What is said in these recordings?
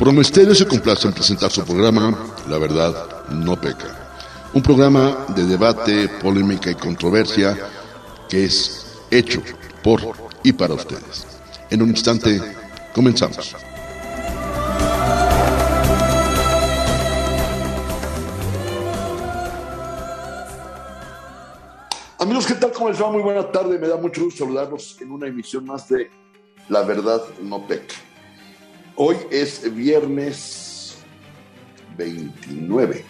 Promosterio se complace en presentar su programa La Verdad No Peca. Un programa de debate, polémica y controversia que es hecho por y para ustedes. En un instante, comenzamos. Amigos, ¿qué tal? ¿Cómo les va? Muy buena tarde. Me da mucho gusto saludarlos en una emisión más de La Verdad No Peca. Hoy es viernes 29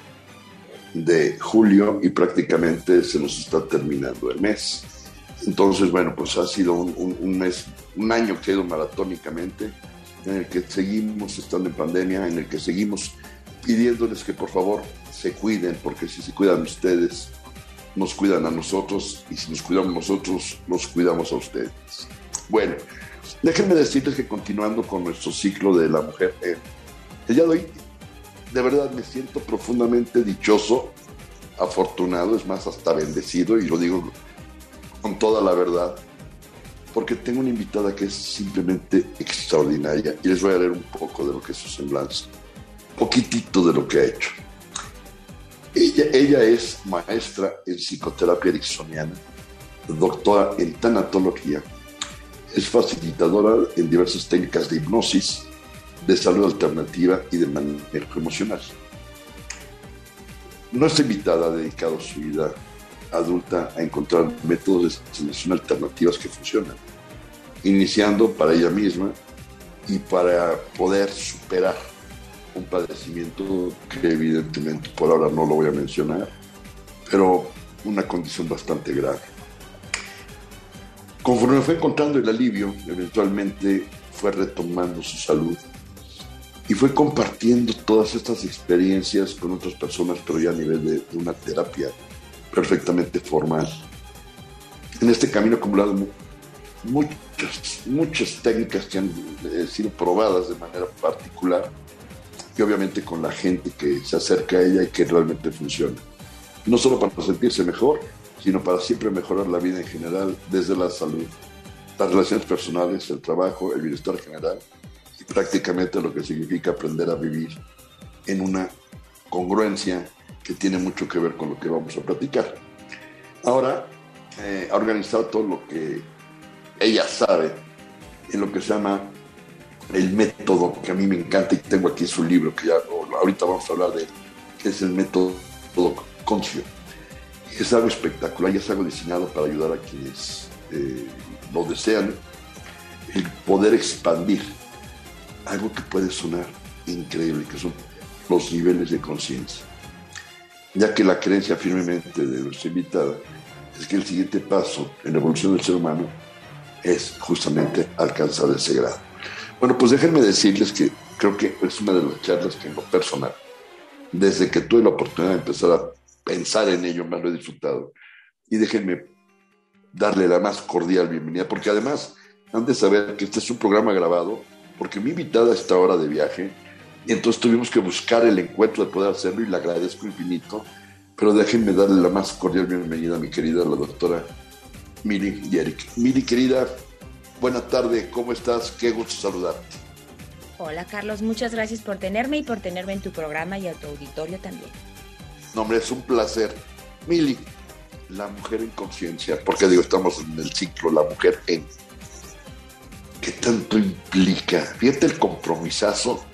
de julio y prácticamente se nos está terminando el mes. Entonces, bueno, pues ha sido un, mes, un año que ha ido maratónicamente, en el que seguimos estando en pandemia, en el que seguimos pidiéndoles que por favor se cuiden, porque si se cuidan ustedes, nos cuidan a nosotros, y si nos cuidamos nosotros, nos cuidamos a ustedes. Bueno, Déjenme decirles que continuando con nuestro ciclo de la mujer, eh, el día de hoy de verdad me siento profundamente dichoso, afortunado, es más, hasta bendecido, y lo digo con toda la verdad, porque tengo una invitada que es simplemente extraordinaria, y les voy a leer un poco de lo que es su semblanza, poquitito de lo que ha hecho. Ella, ella es maestra en psicoterapia ericksoniana, doctora en tanatología, es facilitadora en diversas técnicas de hipnosis, de salud alternativa y de manejo emocional. Nuestra invitada ha dedicado su vida adulta a encontrar métodos de sanación alternativas que funcionan, iniciando para ella misma y para poder superar un padecimiento que evidentemente por ahora no lo voy a mencionar, pero una condición bastante grave. Conforme fue encontrando el alivio, eventualmente fue retomando su salud y fue compartiendo todas estas experiencias con otras personas, pero ya a nivel de, una terapia perfectamente formal. En este camino acumulado muchas, muchas técnicas que han eh, sido probadas de manera particular y obviamente con la gente que se acerca a ella y que realmente funciona. No solo para sentirse mejor, sino para siempre mejorar la vida en general desde la salud, las relaciones personales, el trabajo, el bienestar general y prácticamente lo que significa aprender a vivir en una congruencia que tiene mucho que ver con lo que vamos a platicar. Ahora, eh, ha organizado todo lo que ella sabe en lo que se llama el método, que a mí me encanta y tengo aquí su libro, que ya ahorita vamos a hablar de él, que es el método Concio es algo espectacular y es algo diseñado para ayudar a quienes eh, lo desean, el poder expandir algo que puede sonar increíble, que son los niveles de conciencia. Ya que la creencia firmemente de nuestra invitada es que el siguiente paso en la evolución del ser humano es justamente alcanzar ese grado. Bueno, pues déjenme decirles que creo que es una de las charlas que en lo personal, desde que tuve la oportunidad de empezar a pensar en ello, más lo he disfrutado. Y déjenme darle la más cordial bienvenida, porque además han de saber que este es un programa grabado, porque mi invitada está ahora de viaje, y entonces tuvimos que buscar el encuentro de poder hacerlo y le agradezco infinito, pero déjenme darle la más cordial bienvenida a mi querida, la doctora Miri Yerik. Miri, querida, buena tarde, ¿cómo estás? Qué gusto saludarte. Hola Carlos, muchas gracias por tenerme y por tenerme en tu programa y a tu auditorio también. No, hombre, es un placer. Mili, la mujer en conciencia, porque digo, estamos en el ciclo, la mujer en. ¿Qué tanto implica? Fíjate el compromisazo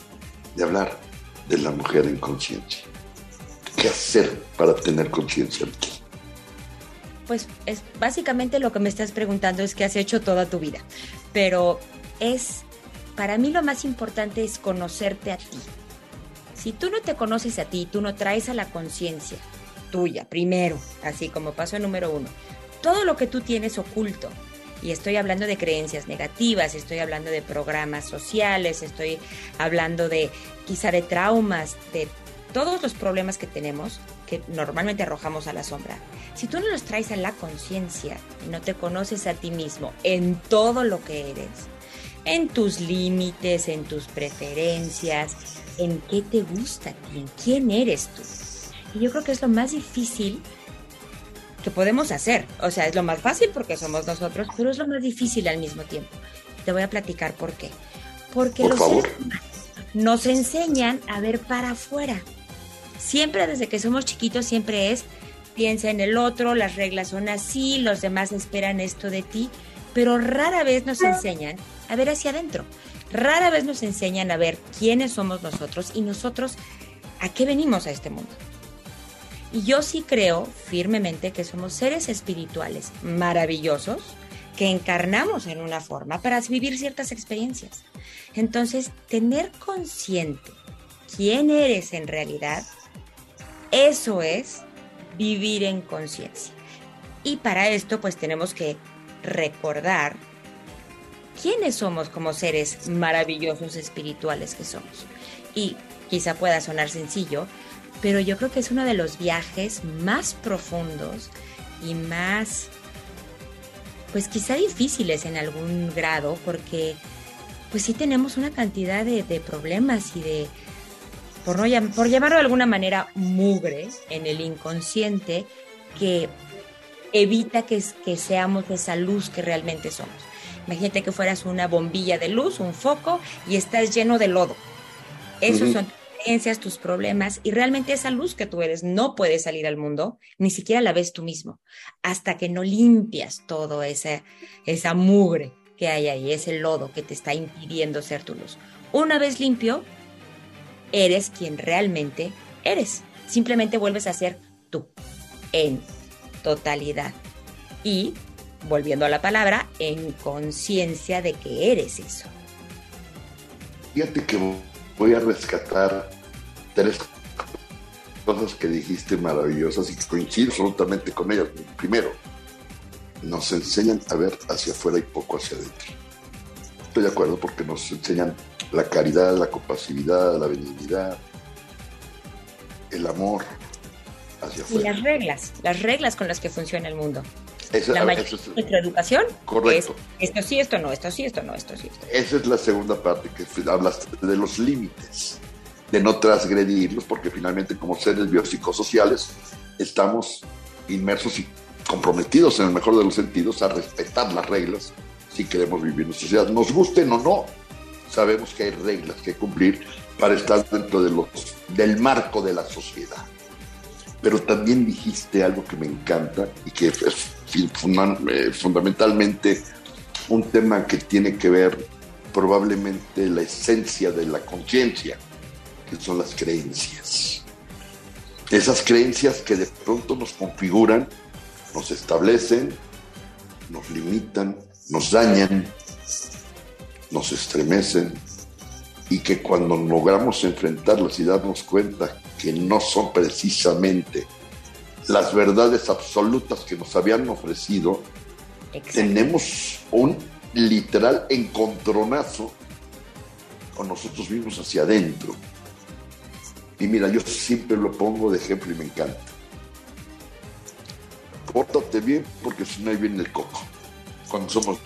de hablar de la mujer en conciencia. ¿Qué hacer para tener conciencia? Pues es básicamente lo que me estás preguntando es qué has hecho toda tu vida. Pero es, para mí lo más importante es conocerte a ti si tú no te conoces a ti, tú no traes a la conciencia tuya, primero, así como paso número uno, todo lo que tú tienes oculto, y estoy hablando de creencias negativas, estoy hablando de programas sociales, estoy hablando de quizá de traumas, de todos los problemas que tenemos que normalmente arrojamos a la sombra. Si tú no los traes a la conciencia y no te conoces a ti mismo en todo lo que eres, en tus límites, en tus preferencias, en qué te gusta en quién eres tú. Y yo creo que es lo más difícil que podemos hacer. O sea, es lo más fácil porque somos nosotros, pero es lo más difícil al mismo tiempo. Te voy a platicar por qué. Porque por los, favor. Seres, nos enseñan a ver para afuera. Siempre desde que somos chiquitos, siempre es, piensa en el otro, las reglas son así, los demás esperan esto de ti, pero rara vez nos enseñan a ver hacia adentro. Rara vez nos enseñan a ver quiénes somos nosotros y nosotros a qué venimos a este mundo. Y yo sí creo firmemente que somos seres espirituales maravillosos que encarnamos en una forma para vivir ciertas experiencias. Entonces, tener consciente quién eres en realidad, eso es vivir en conciencia. Y para esto, pues tenemos que recordar quiénes somos como seres maravillosos espirituales que somos. Y quizá pueda sonar sencillo, pero yo creo que es uno de los viajes más profundos y más, pues quizá difíciles en algún grado, porque pues sí tenemos una cantidad de, problemas y de, por, no, por llamarlo de alguna manera, mugre en el inconsciente que evita que, que seamos esa luz que realmente somos. Imagínate que fueras una bombilla de luz, un foco, y estás lleno de lodo. Esos son tus problemas y realmente esa luz que tú eres no puede salir al mundo, ni siquiera la ves tú mismo, hasta que no limpias todo esa, esa mugre que hay ahí, ese lodo que te está impidiendo ser tu luz. Una vez limpio, eres quien realmente eres. Simplemente vuelves a ser tú, en totalidad. Y, volviendo a la palabra, en conciencia de que eres eso. Fíjate que voy a rescatar tres cosas que dijiste maravillosas y que coincido absolutamente con ellas. Primero, nos enseñan a ver hacia afuera y poco hacia adentro. Estoy de acuerdo porque nos enseñan la caridad, la compasividad, la benignidad, el amor hacia afuera. Y las reglas, las reglas con las que funciona el mundo. La mayoría es, nuestra educación correcto. esto sí, esto no, esto sí, esto no, esto sí. Esto. Esa es la segunda parte que hablas de los límites de no transgredirlos, porque finalmente como seres biopsicosociales estamos inmersos y comprometidos en el mejor de los sentidos a respetar las reglas si queremos vivir en sociedad. Nos gusten o no, sabemos que hay reglas que cumplir para estar dentro de los, del marco de la sociedad. Pero también dijiste algo que me encanta y que es fundamentalmente un tema que tiene que ver probablemente la esencia de la conciencia que son las creencias. Esas creencias que de pronto nos configuran, nos establecen, nos limitan, nos dañan, nos estremecen y que cuando logramos enfrentarlas y darnos cuenta que no son precisamente las verdades absolutas que nos habían ofrecido, tenemos un literal encontronazo con nosotros mismos hacia adentro. Y mira, yo siempre lo pongo de ejemplo y me encanta. Pórtate bien porque si no hay viene el coco. Cuando somos...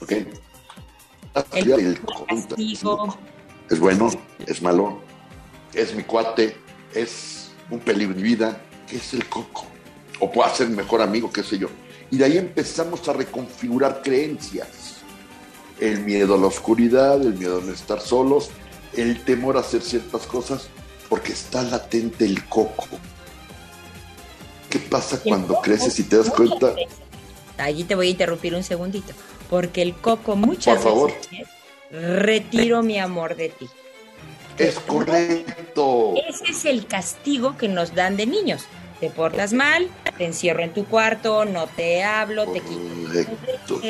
¿Ok? El, coco. Es bueno, es malo, es mi cuate, es un peligro de vida. ¿Qué es el coco? O puede ser mejor amigo, qué sé yo. Y de ahí empezamos a reconfigurar creencias el miedo a la oscuridad, el miedo a no estar solos, el temor a hacer ciertas cosas, porque está latente el coco. ¿Qué pasa cuando creces y te das cuenta? Allí te voy a interrumpir un segundito, porque el coco muchas Por favor. Retiro mi amor de ti. Es correcto. Ese es el castigo que nos dan de niños. Te portas mal, te encierro en tu cuarto, no te hablo, te quito.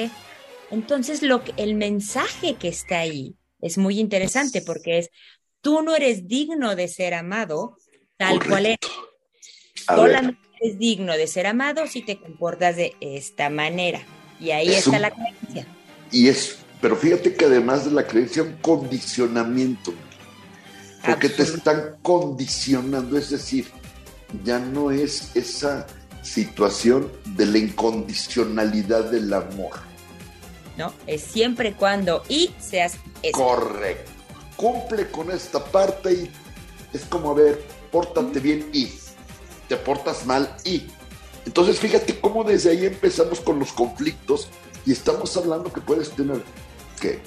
Entonces, lo que, el mensaje que está ahí es muy interesante porque es, tú no eres digno de ser amado tal cual eres. Solamente eres digno de ser amado si te comportas de esta manera. Y ahí está la creencia. Y es, pero fíjate que además de la creencia, un condicionamiento. Porque te están condicionando, es decir, ya no es esa situación de la incondicionalidad del amor ¿no? Es siempre cuando y seas Correcto. Cumple con esta parte y es como, a ver, pórtate bien y te portas mal y Entonces, fíjate cómo desde ahí empezamos con los conflictos y estamos hablando que puedes tener, ¿qué?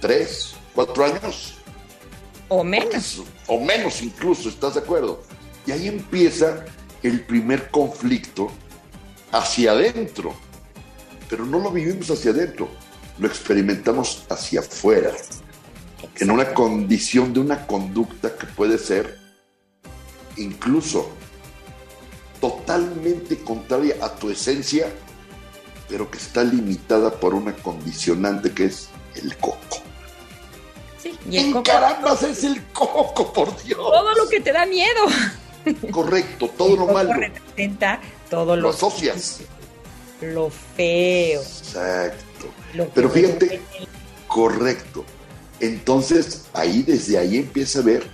¿Tres? ¿Cuatro años? O menos. O menos incluso, ¿estás de acuerdo? Y ahí empieza el primer conflicto hacia adentro. Pero no lo vivimos hacia adentro, lo experimentamos hacia afuera. En una condición de una conducta que puede ser incluso totalmente contraria a tu esencia, pero que está limitada por una condicionante que es el coco. Sí, y el coco. Carambas es el coco, por Dios. Todo lo que te da miedo. Correcto, todo lo malo. representa todo lo. Lo asocias. Lo feo. Exacto. Pero fíjate, correcto. Entonces, ahí, desde ahí empieza a ver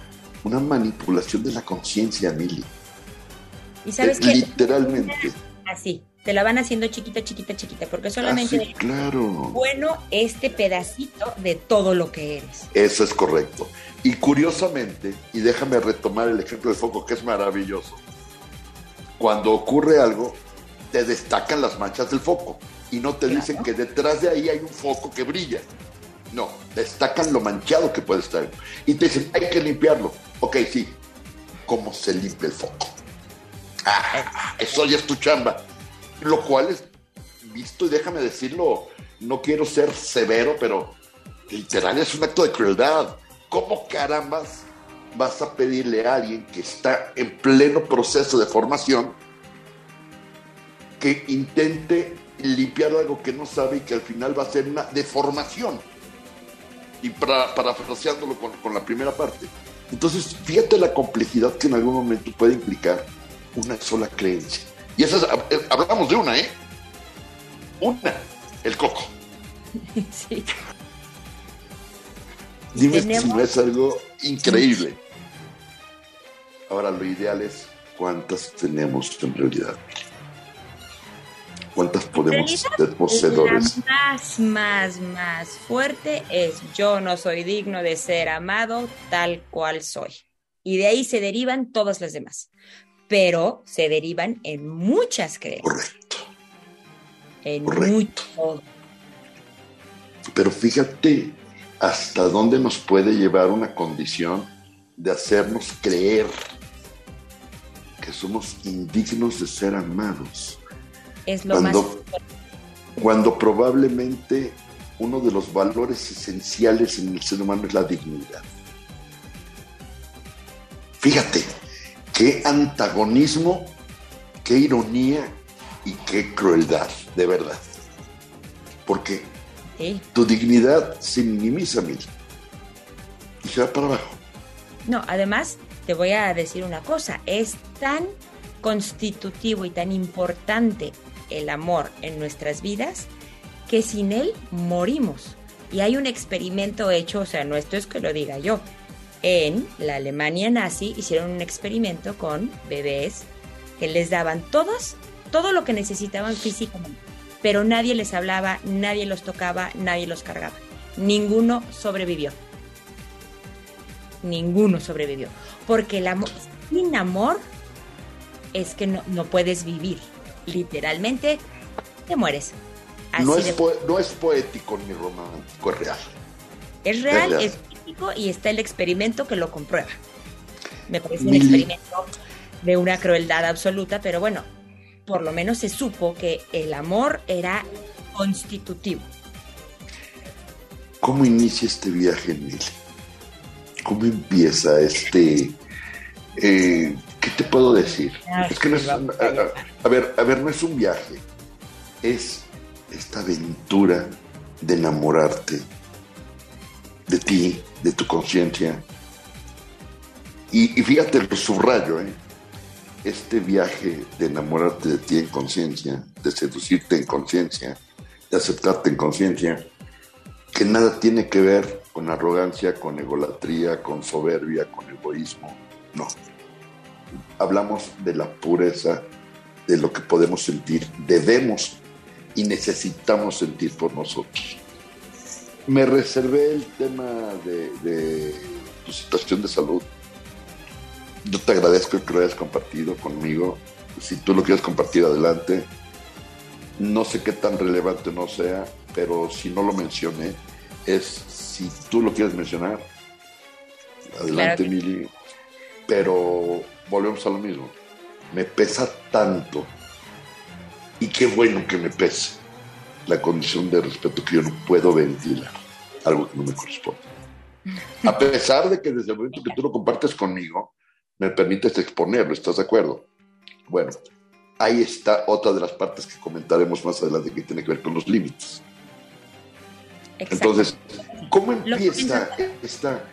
una manipulación de la conciencia, Mili. Y sabes que. Literalmente. Así. Te la van haciendo chiquita, chiquita, chiquita, porque solamente Así, claro. bueno este pedacito de todo lo que eres. Eso es correcto. Y curiosamente, y déjame retomar el ejemplo del foco, que es maravilloso. Cuando ocurre algo, te destacan las manchas del foco y no te dicen que detrás de ahí hay un foco que brilla. No, destacan lo manchado que puede estar. Y te dicen, hay que limpiarlo. Ok, sí. ¿Cómo se limpia el foco? Ah, eso ya es tu chamba. Lo cual es visto, y déjame decirlo, no quiero ser severo, pero literal es un acto de crueldad. ¿Cómo carambas vas a pedirle a alguien que está en pleno proceso de formación que intente limpiar algo que no sabe y que al final va a ser una deformación? Y para, parafraseándolo con, con la primera parte. Entonces, fíjate la complejidad que en algún momento puede implicar una sola creencia. Y esa es, hablamos de una, ¿eh? Una, el coco. Sí. Dime Tenemos- si no es algo increíble. Ahora, lo ideal es cuántas tenemos en realidad. ¿Cuántas podemos ser poseedores? La más, más, más fuerte es yo no soy digno de ser amado tal cual soy. Y de ahí se derivan todas las demás. Pero se derivan en muchas creencias, Correcto. en correcto. mucho. Pero fíjate hasta dónde nos puede llevar una condición de hacernos creer que somos indignos de ser amados. Es lo más Cuando, cuando probablemente uno de los valores esenciales en el ser humano es la dignidad. Fíjate, qué antagonismo, qué ironía y qué crueldad, de verdad. Porque Sí. tu dignidad se minimiza, mil y se va para abajo. No, además, te voy a decir una cosa, es tan constitutivo y tan importante el amor en nuestras vidas que sin él morimos. Y hay un experimento hecho, o sea, no esto es que lo diga yo. En la Alemania nazi hicieron un experimento con bebés que les daban todos, todo lo que necesitaban físicamente, pero nadie les hablaba, nadie los tocaba, nadie los cargaba. Ninguno sobrevivió ninguno sobrevivió. Porque el amor, sin amor es que no, no puedes vivir. Literalmente te mueres. Así No es, de- poe- no es poético ni romántico, es real. es real, real. es y está el experimento que lo comprueba. Me parece un experimento de una crueldad absoluta, pero bueno, por lo menos se supo que el amor era constitutivo. ¿Cómo inicia este viaje, Mili? ¿Cómo empieza este... eh, ¿Qué te puedo decir? Ay, es que no es... a- a ver, a ver, no es un viaje. Es esta aventura de enamorarte de ti, de tu conciencia. Y, y fíjate, lo subrayo, ¿eh? Este viaje de enamorarte de ti en conciencia, de seducirte en conciencia, de aceptarte en conciencia, que nada tiene que ver con arrogancia, con egolatría, con soberbia, con egoísmo. No. Hablamos de la pureza de lo que podemos sentir, debemos y necesitamos sentir por nosotros. Me reservé el tema de, de tu situación de salud. Yo te agradezco que lo hayas compartido conmigo si tú lo quieres compartir adelante. No sé qué tan relevante no sea, pero si no lo mencioné, es si tú lo quieres mencionar, adelante, Mili. Pero volvemos a lo mismo. Me pesa tanto, y qué bueno que me pese, la condición de respeto que yo no puedo ventilar, algo que no me corresponde. A pesar de que desde el momento que tú lo compartes conmigo, me permites exponerlo, ¿estás de acuerdo? Bueno, ahí está otra de las partes que comentaremos más adelante que tiene que ver con los límites. Entonces, ¿cómo empieza esta,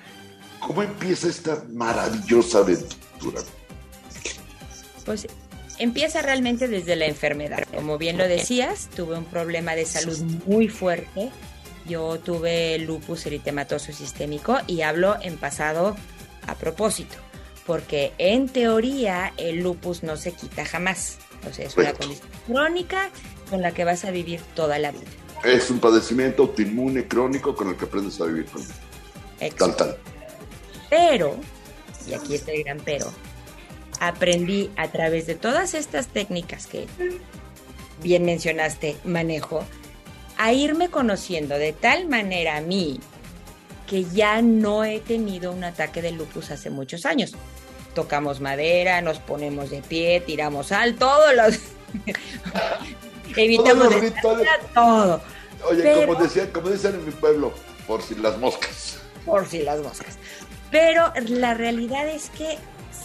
cómo empieza esta maravillosa aventura? Pues empieza realmente desde la enfermedad. Como bien lo decías, tuve un problema de salud muy fuerte. Yo tuve lupus eritematoso sistémico y hablo en pasado a propósito, porque en teoría el lupus no se quita jamás. O sea, es una condición crónica con la que vas a vivir toda la vida. Es un padecimiento autoinmune crónico con el que aprendes a vivir. Tal, tal. Pero, y aquí está el gran pero, aprendí a través de todas estas técnicas que bien mencionaste, manejo, a irme conociendo de tal manera a mí que ya no he tenido un ataque de lupus hace muchos años. Tocamos madera, nos ponemos de pie, tiramos al, todos los... evitamos todo. Oye, como, decían, como dicen en mi pueblo, por si las moscas. Por si las moscas. Pero la realidad es que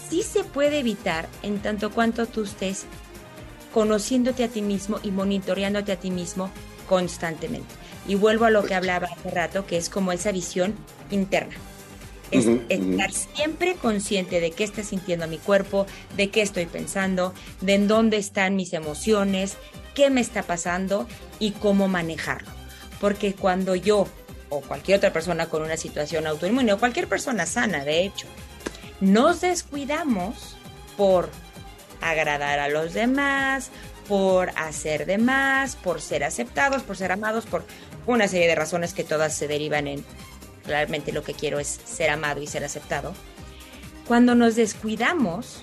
sí se puede evitar en tanto cuanto tú estés conociéndote a ti mismo y monitoreándote a ti mismo constantemente. Y vuelvo a lo que hablaba hace rato, que es como esa visión interna. Es estar siempre consciente de qué está sintiendo mi cuerpo, de qué estoy pensando, de en dónde están mis emociones, qué me está pasando y cómo manejarlo. Porque cuando yo o cualquier otra persona con una situación autoinmune o cualquier persona sana, de hecho, nos descuidamos por agradar a los demás, por hacer de más, por ser aceptados, por ser amados, por una serie de razones que todas se derivan en realmente lo que quiero es ser amado y ser aceptado. Cuando nos descuidamos,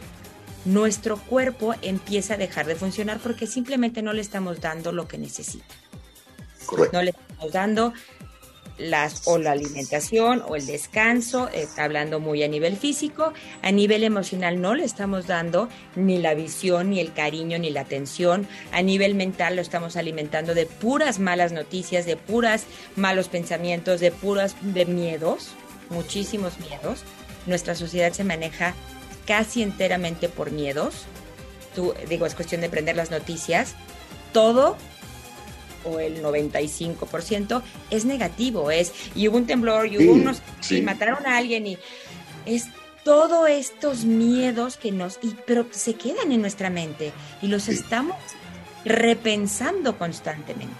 nuestro cuerpo empieza a dejar de funcionar porque simplemente no le estamos dando lo que necesita. No le estamos dando las, o la alimentación o el descanso, hablando muy a nivel físico, a nivel emocional no le estamos dando ni la visión, ni el cariño, ni la atención, a nivel mental lo estamos alimentando de puras malas noticias, de puras malos pensamientos, de puras de miedos, muchísimos miedos. Nuestra sociedad se maneja casi enteramente por miedos. Tú, digo, es cuestión de prender las noticias. Todo o el 95% es negativo, es y hubo un temblor y hubo unos y mataron a alguien y es todos estos miedos que nos y, pero se quedan en nuestra mente y los estamos repensando constantemente.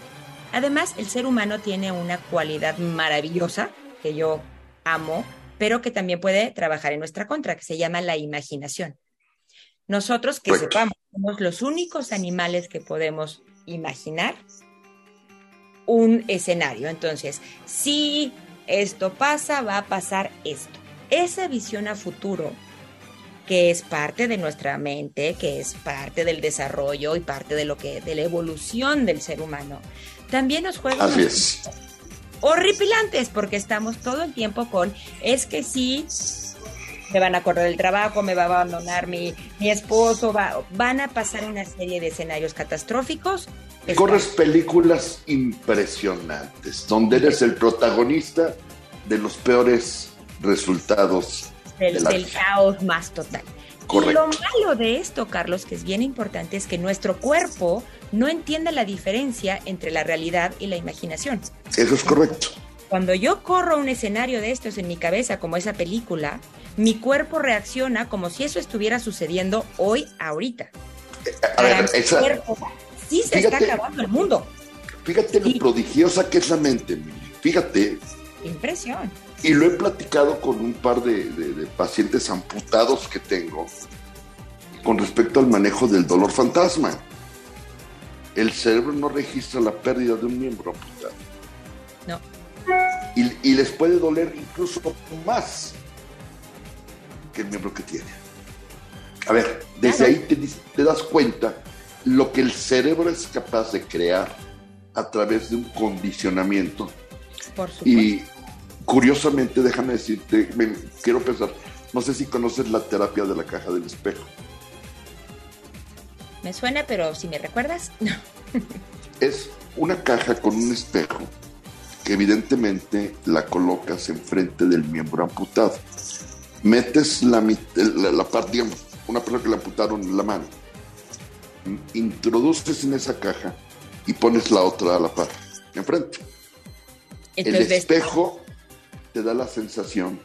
Además, el ser humano tiene una cualidad maravillosa que yo amo, pero que también puede trabajar en nuestra contra, que se llama la imaginación. Nosotros que sepamos, somos los únicos animales que podemos imaginar un escenario. Entonces, si esto pasa, va a pasar esto. Esa visión a futuro, que es parte de nuestra mente, que es parte del desarrollo y parte de lo que, de la evolución del ser humano, también nos juega Así horripilantes, porque estamos todo el tiempo con, es que sí, me van a correr del trabajo, me va a abandonar mi, mi esposo, va, van a pasar una serie de escenarios catastróficos Corres películas impresionantes, donde eres el protagonista de los peores resultados del, caos más total. Y lo malo de esto, Carlos, que es bien importante, es que nuestro cuerpo no entiende la diferencia entre la realidad y la imaginación. Eso es correcto. Cuando yo corro un escenario de estos en mi cabeza, como esa película, mi cuerpo reacciona como si eso estuviera sucediendo hoy, ahorita. A ver, esa, sí se está acabando el mundo. Fíjate lo prodigiosa que es la mente, fíjate. Impresión. Y lo he platicado con un par de, pacientes amputados que tengo con respecto al manejo del dolor fantasma. El cerebro no registra la pérdida de un miembro amputado. Y, y les puede doler incluso más que el miembro que tiene. A ver, desde ahí te, te das cuenta lo que el cerebro es capaz de crear a través de un condicionamiento. Por supuesto. Y curiosamente, déjame decirte, me, quiero pensar, no sé si conoces la terapia de la caja del espejo. Me suena, pero si me recuerdas, no. es una caja con un espejo que evidentemente la colocas enfrente del miembro amputado. Metes la, la, la parte, digamos, una persona que le amputaron la mano, introduces en esa caja y pones la otra a la par, enfrente. Entonces, el espejo te da la sensación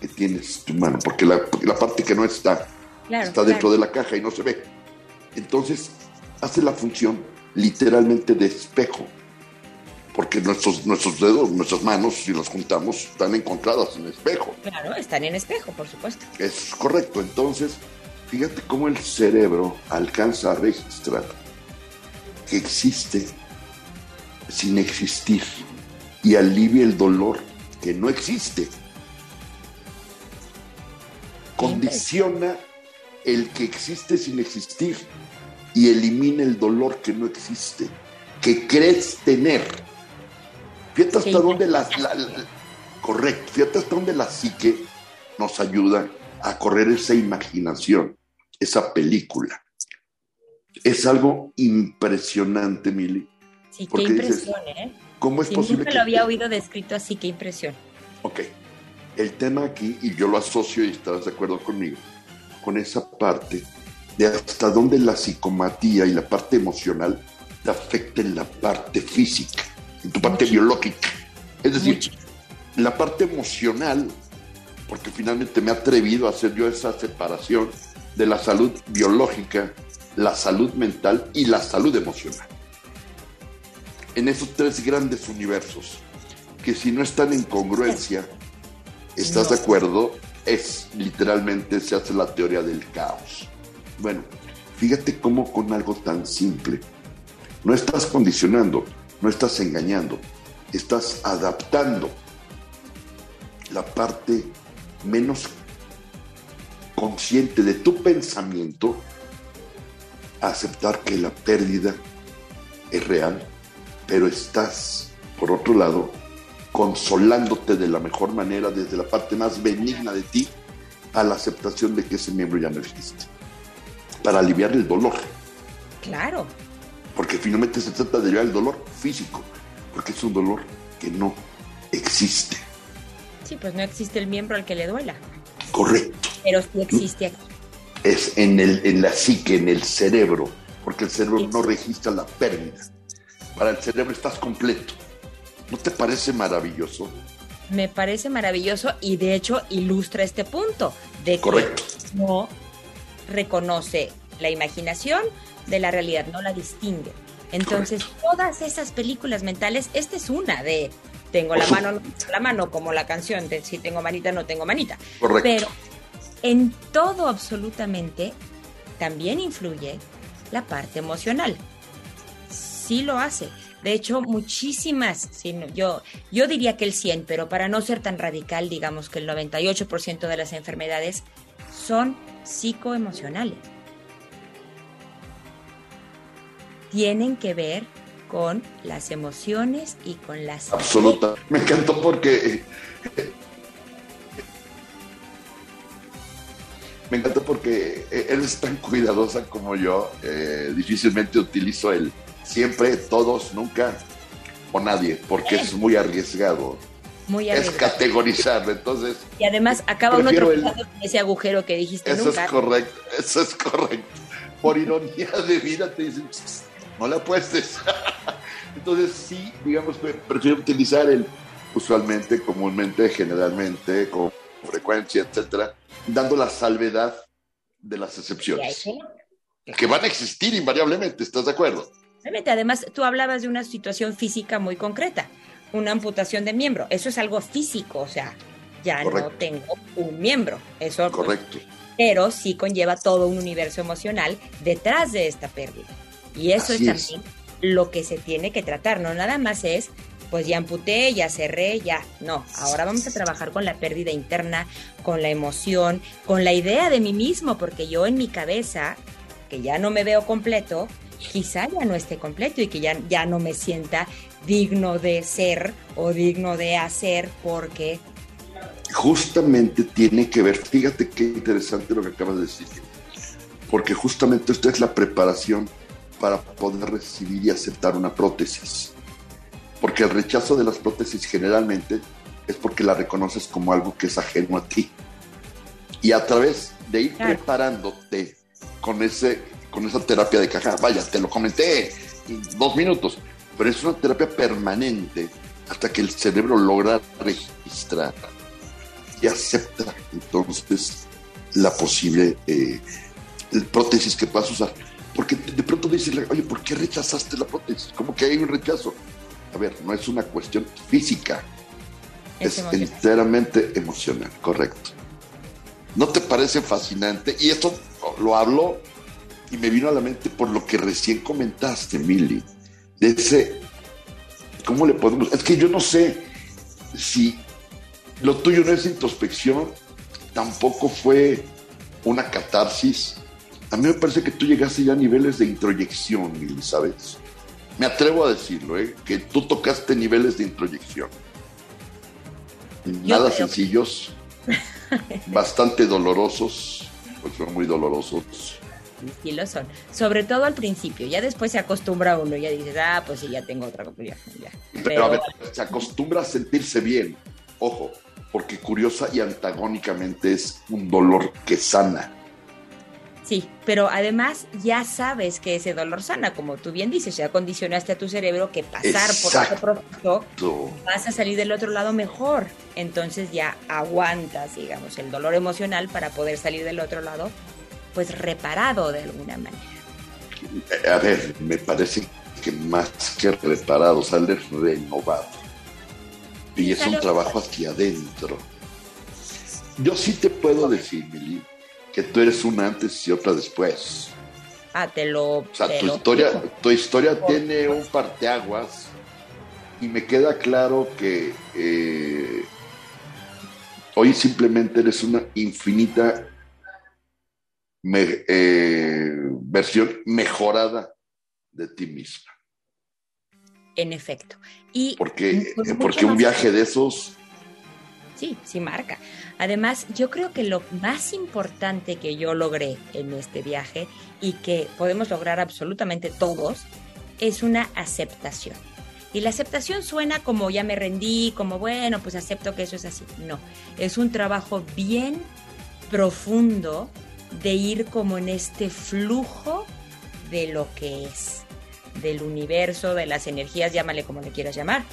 que tienes tu mano, porque la, la parte que no está, claro, está dentro claro. de la caja y no se ve. Entonces, hace la función literalmente de espejo, porque nuestros, nuestros dedos, nuestras manos, si las juntamos, están encontradas en espejo. Claro, están en espejo, por supuesto. Es correcto. Entonces, fíjate cómo el cerebro alcanza a registrar que existe sin existir y alivia el dolor que no existe. Condiciona el que existe sin existir y elimina el dolor que no existe, que crees tener. Fíjate hasta dónde la, la, la, correcto, fíjate hasta dónde la psique nos ayuda a correr esa imaginación, esa película. Es algo impresionante, Mili. Sí, qué impresión, ¿eh? ¿Cómo es sí, posible? Nunca que lo había oído descrito así, qué impresión. Ok. El tema aquí, y yo lo asocio y estarás de acuerdo conmigo, con esa parte de hasta dónde la psicomatía y la parte emocional te afecta en la parte física, en tu parte biológica. Es decir, Mucho. la parte emocional, porque finalmente me he atrevido a hacer yo esa separación de la salud biológica, la salud mental y la salud emocional. En esos tres grandes universos, que si no están en congruencia, ¿estás no. de acuerdo? Es literalmente se hace la teoría del caos. Bueno, fíjate cómo con algo tan simple, no estás condicionando, no estás engañando, estás adaptando la parte menos consciente de tu pensamiento a aceptar que la pérdida es real, pero estás, por otro lado, consolándote de la mejor manera desde la parte más benigna de ti a la aceptación de que ese miembro ya no existe para aliviar el dolor. Claro. Porque finalmente se trata de el dolor físico, porque es un dolor que no existe. Sí, pues no existe el miembro al que le duela. Correcto. Pero sí existe aquí. Es en, el, en la psique, en el cerebro, porque el cerebro sí. no registra la pérdida. Para el cerebro estás completo. ¿No te parece maravilloso? Me parece maravilloso y de hecho ilustra este punto de Correcto. que no reconoce la imaginación de la realidad, no la distingue. Entonces, Correcto. todas esas películas mentales, esta es una de tengo la mano, no tengo la mano, como la canción de si tengo manita, no tengo manita. Correcto. Pero en todo absolutamente también influye la parte emocional. Sí lo hace. De hecho, muchísimas, sí, yo, yo diría que el 100, pero para no ser tan radical, digamos que el 98% de las enfermedades son psicoemocionales. Tienen que ver con las emociones y con las... Absoluta. Me encantó porque... Me encantó porque eres tan cuidadosa como yo. Eh, difícilmente utilizo el siempre, todos, nunca o nadie, porque eh. es muy arriesgado muy es categorizar, entonces. Y además acaba uno tropezando el... ese agujero que dijiste eso nunca. es correcto, eso es correcto. Por ironía de vida te dicen, no la apuestes. entonces sí, digamos, prefiero utilizar el usualmente, comúnmente, generalmente, con frecuencia, etcétera, dando la salvedad de las excepciones. Que van a existir invariablemente, ¿estás de acuerdo? Además, tú hablabas de una situación física muy concreta una amputación de miembro. Eso es algo físico, o sea, ya Correcto. no tengo un miembro. Eso Correcto. Pues, pero sí conlleva todo un universo emocional detrás de esta pérdida. Y eso Así es también es. lo que se tiene que tratar. No nada más es pues ya amputé, ya cerré, ya. No, ahora vamos a trabajar con la pérdida interna, con la emoción, con la idea de mí mismo, porque yo en mi cabeza, que ya no me veo completo, quizá ya no esté completo y que ya, ya no me sienta digno de ser o digno de hacer porque... Justamente tiene que ver, fíjate qué interesante lo que acabas de decir, porque justamente esto es la preparación para poder recibir y aceptar una prótesis. Porque el rechazo de las prótesis generalmente es porque la reconoces como algo que es ajeno a ti. Y a través de ir preparándote con, ese, con esa terapia de caja, vaya, te lo comenté en dos minutos, pero es una terapia permanente hasta que el cerebro logra registrar y acepta entonces la posible eh, prótesis que puedas usar. Porque de pronto dices, oye, ¿por qué rechazaste la prótesis? ¿Cómo que hay un rechazo? A ver, no es una cuestión física, es, enteramente emocional, correcto. ¿No te parece fascinante? Y esto lo hablo y me vino a la mente por lo que recién comentaste, Milly, de ese, ¿cómo le podemos? Es que yo no sé si lo tuyo no es introspección, tampoco fue una catarsis, a mí me parece que tú llegaste ya a niveles de introyección, ¿sabes? Me atrevo a decirlo, ¿eh? que tú tocaste niveles de introyección. Nada sencillos, bastante dolorosos, pues son muy dolorosos. Sí lo son, sobre todo al principio, ya después se acostumbra uno, ya dices, ah, pues sí, ya tengo otra ya, Pero, a ver, se acostumbra a sentirse bien, ojo, porque curiosa y antagónicamente es un dolor que sana Sí, pero además ya sabes que ese dolor sana, como tú bien dices, ya condicionaste a tu cerebro que pasar por ese proceso vas a salir del otro lado mejor. Entonces ya aguantas, digamos, el dolor emocional para poder salir del otro lado, pues reparado de alguna manera. A ver, me parece que más que reparado, sale renovado. Y es un trabajo hacia adentro. Yo sí te puedo decir, Mili, que tú eres una antes y otra después. Ah, te lo. O sea, tu, historia, tu historia tiene un parteaguas y me queda claro que eh, hoy simplemente eres una infinita eh, versión mejorada de ti misma. En efecto. Y porque, porque un viaje de esos sí, sí marca. Además, yo creo que lo más importante que yo logré en este viaje y que podemos lograr absolutamente todos es una aceptación. Y la aceptación suena como ya me rendí, como bueno, pues acepto que eso es así. No, es un trabajo bien profundo de ir como en este flujo de lo que es, del universo, de las energías, llámale como le quieras llamar,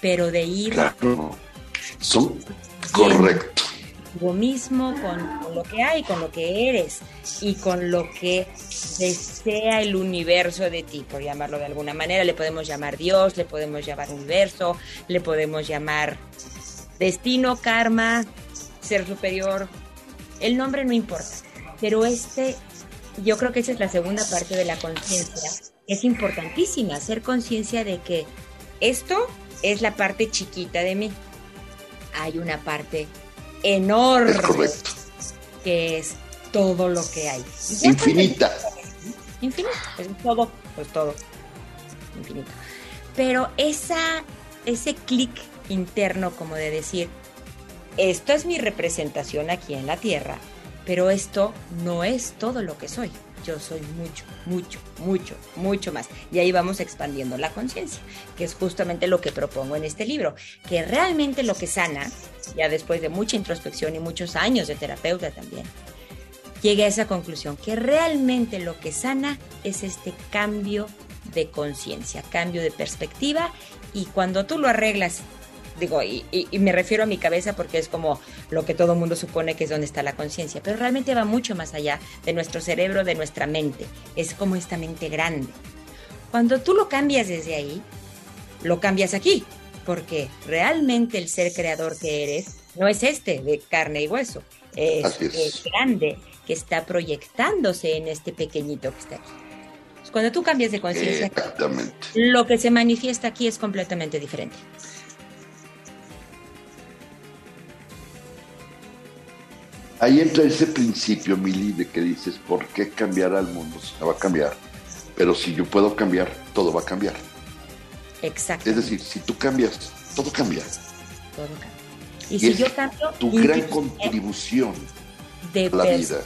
pero de ir... Claro. Son correcto mismo, con, lo que hay, con lo que eres y con lo que desea el universo de ti, por llamarlo de alguna manera. Le podemos llamar Dios, le podemos llamar universo, le podemos llamar destino, karma, ser superior. El nombre no importa, pero este, yo creo que esa es la segunda parte de la conciencia. Es importantísima hacer conciencia de que esto es la parte chiquita de mí. Hay una parte enorme. Que es todo lo que hay. Infinita. Infinita. Es todo, pues todo. Infinito. Pero esa, ese clic interno como de decir, esto es mi representación aquí en la Tierra, pero esto no es todo lo que soy yo soy mucho, mucho, mucho, mucho más. Y ahí vamos expandiendo la conciencia, que es justamente lo que propongo en este libro, que realmente lo que sana, ya después de mucha introspección y muchos años de terapeuta también, llegué a esa conclusión, que realmente lo que sana es este cambio de conciencia, cambio de perspectiva y cuando tú lo arreglas digo, y, me refiero a mi cabeza porque es como lo que todo mundo supone que es donde está la conciencia, pero realmente va mucho más allá de nuestro cerebro, de nuestra mente, es como esta mente grande. Cuando tú lo cambias desde ahí, lo cambias aquí, porque realmente el ser creador que eres no es este de carne y hueso, es, es. grande que está proyectándose en este pequeñito que está aquí. Cuando tú cambias de conciencia, lo que se manifiesta aquí es completamente diferente. Ahí entra ese principio, Mili, de que dices, ¿por qué cambiar al mundo si no va a cambiar? Pero si yo puedo cambiar, todo va a cambiar. Exacto. Es decir, si tú cambias, todo cambia. Todo cambia. Y, si yo cambio... Tu gran contribución de a la vida.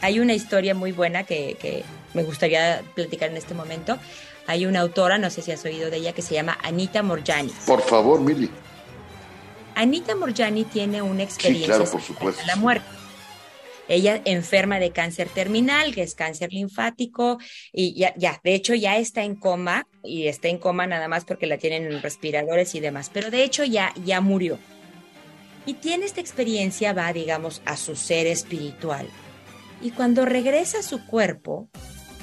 Hay una historia muy buena que, me gustaría platicar en este momento. Hay una autora, no sé si has oído de ella, que se llama Anita Morjani. Por favor, Mili. Anita Morjani tiene una experiencia sí, claro, por supuesto. la muerte. Ella enferma de cáncer terminal, que es cáncer linfático, y ya, ya, de hecho ya está en coma, y está en coma nada más porque la tienen en respiradores y demás, pero de hecho ya, ya murió. Y tiene esta experiencia, va, digamos, a su ser espiritual. Y cuando regresa a su cuerpo,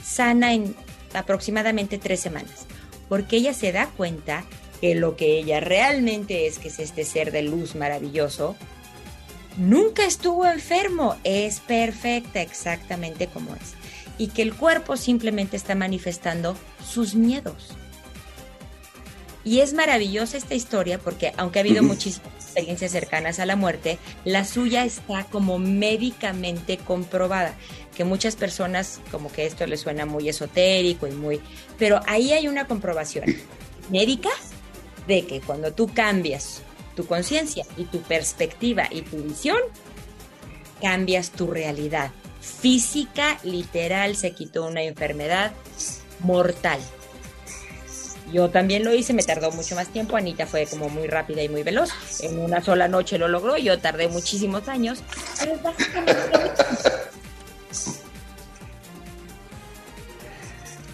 sana en aproximadamente tres semanas, porque ella se da cuenta que lo que ella realmente es, que es este ser de luz maravilloso, nunca estuvo enfermo, es perfecta exactamente como es. Y que el cuerpo simplemente está manifestando sus miedos. Y es maravillosa esta historia porque aunque ha habido muchísimas experiencias cercanas a la muerte, la suya está como médicamente comprobada, que muchas personas como que esto les suena muy esotérico y muy... Pero ahí hay una comprobación. Médica de que cuando tú cambias tu conciencia y tu perspectiva y tu visión, cambias tu realidad. Física, literal, se quitó una enfermedad mortal. Yo también lo hice, me tardó mucho más tiempo. Anita fue como muy rápida y muy veloz. En una sola noche lo logró. Yo tardé muchísimos años. Pero.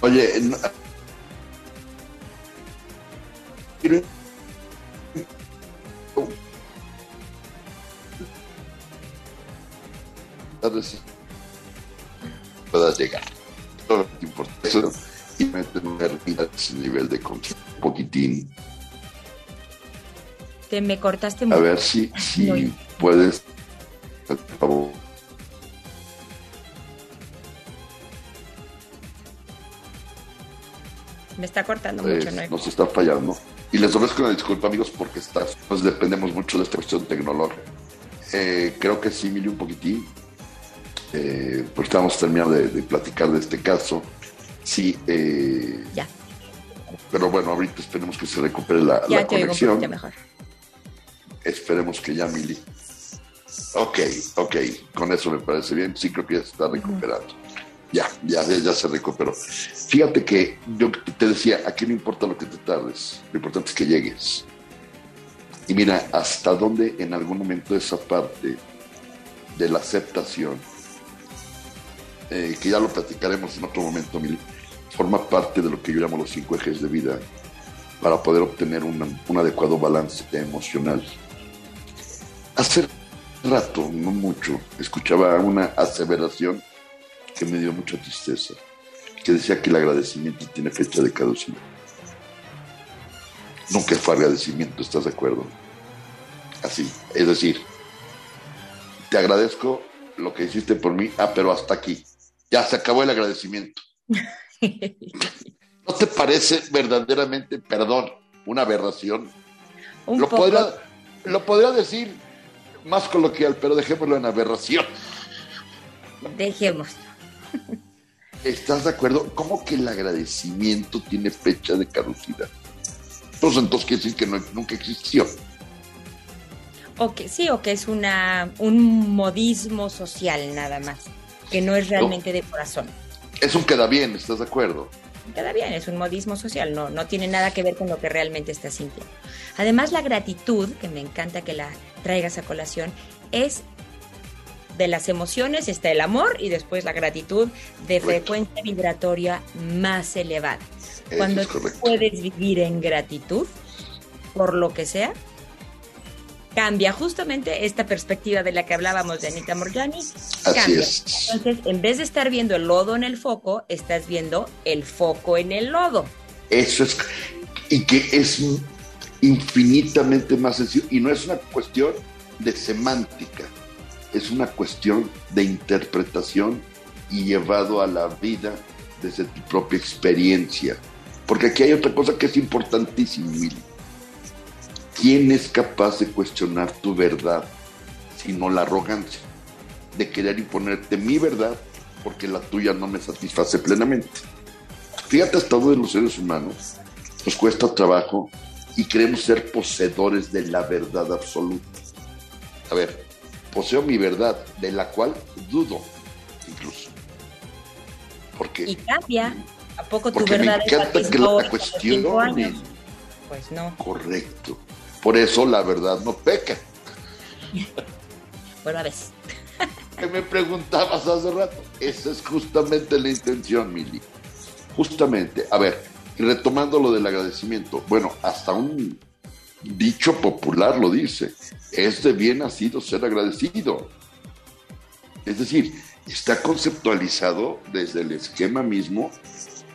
Oye, no, puedas llegar. Todo lo que importa eso y mantener ese nivel de control un poquitín. Te me cortaste mucho. A ver si, si puedes, por favor. Me está cortando mucho, ¿no? Nos está fallando. Y les ofrezco una disculpa, amigos, porque está, pues dependemos mucho de esta cuestión tecnológica. Eh, creo que sí, Mili, un poquitín. Eh, pues estamos terminando de, platicar de este caso. Sí. Eh, ya. Pero bueno, ahorita esperemos que se recupere la, ya conexión. mejor. Esperemos que ya, Mili. Ok, ok, con eso me parece bien. Sí, creo que ya se está recuperando. Ya, ya, se recuperó. Fíjate que yo te decía, aquí no importa lo que te tardes, lo importante es que llegues. Y mira, hasta dónde en algún momento esa parte de la aceptación, eh, que ya lo platicaremos en otro momento, Mili, forma parte de lo que yo llamo los cinco ejes de vida para poder obtener un adecuado balance emocional. Hace rato, no mucho, escuchaba una aseveración que me dio mucha tristeza, que decía que el agradecimiento tiene fecha de caducidad. Nunca fue agradecimiento, ¿estás de acuerdo? Así, es decir, te agradezco lo que hiciste por mí, ah, pero hasta aquí. Ya se acabó el agradecimiento. ¿No te parece verdaderamente, perdón, una aberración? lo, podría, lo podría decir más coloquial, pero dejémoslo en aberración. Dejemos. ¿Estás de acuerdo? ¿Cómo que el agradecimiento tiene fecha de caducidad? Pues entonces quiere decir que nunca existió. O que sí, o que es una, un modismo social nada más, que no es realmente de corazón. Es un queda bien, ¿estás de acuerdo? Queda bien, es un modismo social, no, no tiene nada que ver con lo que realmente estás sintiendo. Además, la gratitud, que me encanta que la traigas a colación, es de las emociones está el amor y después la gratitud de frecuencia vibratoria más elevada. Cuando puedes vivir en gratitud, por lo que sea, cambia justamente esta perspectiva de la que hablábamos de Anita Morjani. cambia. Entonces, en vez de estar viendo el lodo en el foco, estás viendo el foco en el lodo. Eso es, y que es infinitamente más sencillo, y no es una cuestión de semántica es una cuestión de interpretación y llevado a la vida desde tu propia experiencia. Porque aquí hay otra cosa que es importantísima, Mili. ¿Quién es capaz de cuestionar tu verdad sino la arrogancia de querer imponerte mi verdad porque la tuya no me satisface plenamente? Fíjate, hasta de los seres humanos nos cuesta trabajo y queremos ser poseedores de la verdad absoluta. A ver, poseo mi verdad, de la cual dudo incluso. Porque, y cambia. ¿A poco tu porque verdad me encanta que la, cuestión. Pues no. Correcto. Por eso la verdad no peca. bueno, a veces. que me preguntabas hace rato. Esa es justamente la intención, Mili. Justamente. A ver, y retomando lo del agradecimiento. Bueno, hasta un dicho popular lo dice. Es de bien nacido ser agradecido. Es decir, está conceptualizado desde el esquema mismo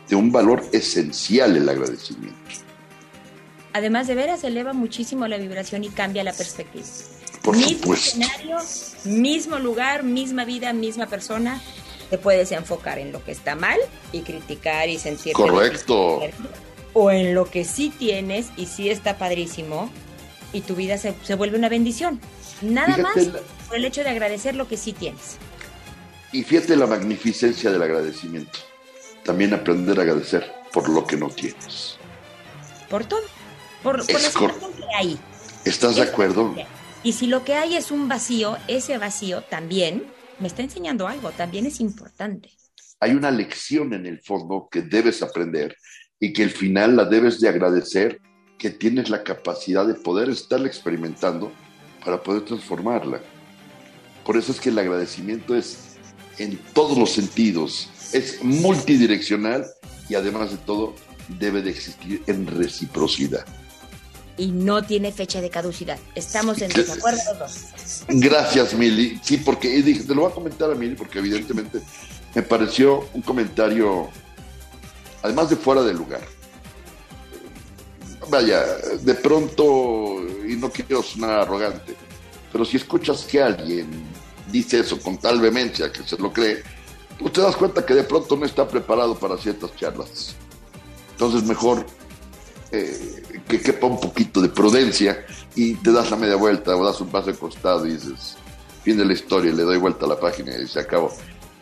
de un valor esencial el agradecimiento. Además, de veras eleva muchísimo la vibración y cambia la perspectiva. Por mismo supuesto. escenario, mismo lugar, misma vida, misma persona, te puedes enfocar en lo que está mal y criticar y sentir Correcto. O en lo que sí tienes y sí está padrísimo y tu vida se, se vuelve una bendición. Nada Fíjate más la- por el hecho de agradecer lo que sí tienes. Y fíjate la magnificencia del agradecimiento. También aprender a agradecer por lo que no tienes. Por todo. Por, por Es cor- que hay. ¿Estás de acuerdo? Y si lo que hay es un vacío, ese vacío también me está enseñando algo, también es importante. Hay una lección en el fondo que debes aprender y que al final la debes de agradecer que tienes la capacidad de poder estarla experimentando para poder transformarla. Por eso es que el agradecimiento es en todos los sentidos, es multidireccional y además de todo debe de existir en reciprocidad. Y no tiene fecha de caducidad. Estamos en desacuerdo los dos. Gracias, Mili. Sí, porque dije, te lo voy a comentar a Mili, porque evidentemente me pareció un comentario, además de fuera de lugar. Vaya, de pronto, y no quiero sonar arrogante, pero si escuchas que alguien dice eso con tal vehemencia que se lo cree, pues te das cuenta que de pronto no está preparado para ciertas charlas. Entonces, mejor eh, que quepa un poquito de prudencia y te das la media vuelta o das un paso de costado y dices, fin de la historia, le doy vuelta a la página y se acabó.